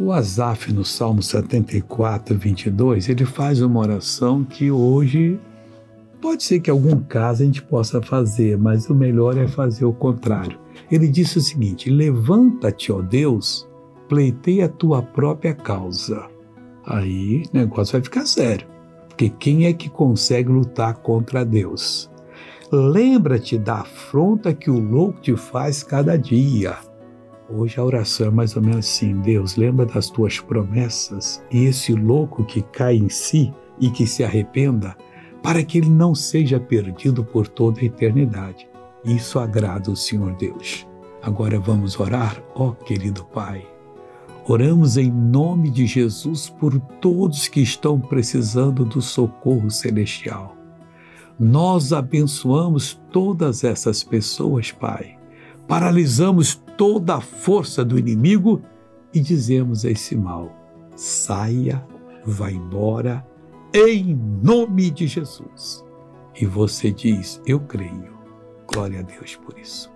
O Asaf, no Salmo 74, 22, ele faz uma oração que hoje pode ser que em algum caso a gente possa fazer, mas o melhor é fazer o contrário. Ele disse o seguinte: Levanta-te, ó Deus, pleiteia a tua própria causa. Aí o negócio vai ficar sério, porque quem é que consegue lutar contra Deus? Lembra-te da afronta que o louco te faz cada dia. Hoje a oração é mais ou menos assim: Deus, lembra das tuas promessas e esse louco que cai em si e que se arrependa, para que ele não seja perdido por toda a eternidade. Isso agrada o Senhor Deus. Agora vamos orar, ó querido Pai. Oramos em nome de Jesus por todos que estão precisando do socorro celestial. Nós abençoamos todas essas pessoas, Pai. Paralisamos toda a força do inimigo e dizemos a esse mal: saia, vá embora, em nome de Jesus. E você diz: Eu creio. Glória a Deus por isso.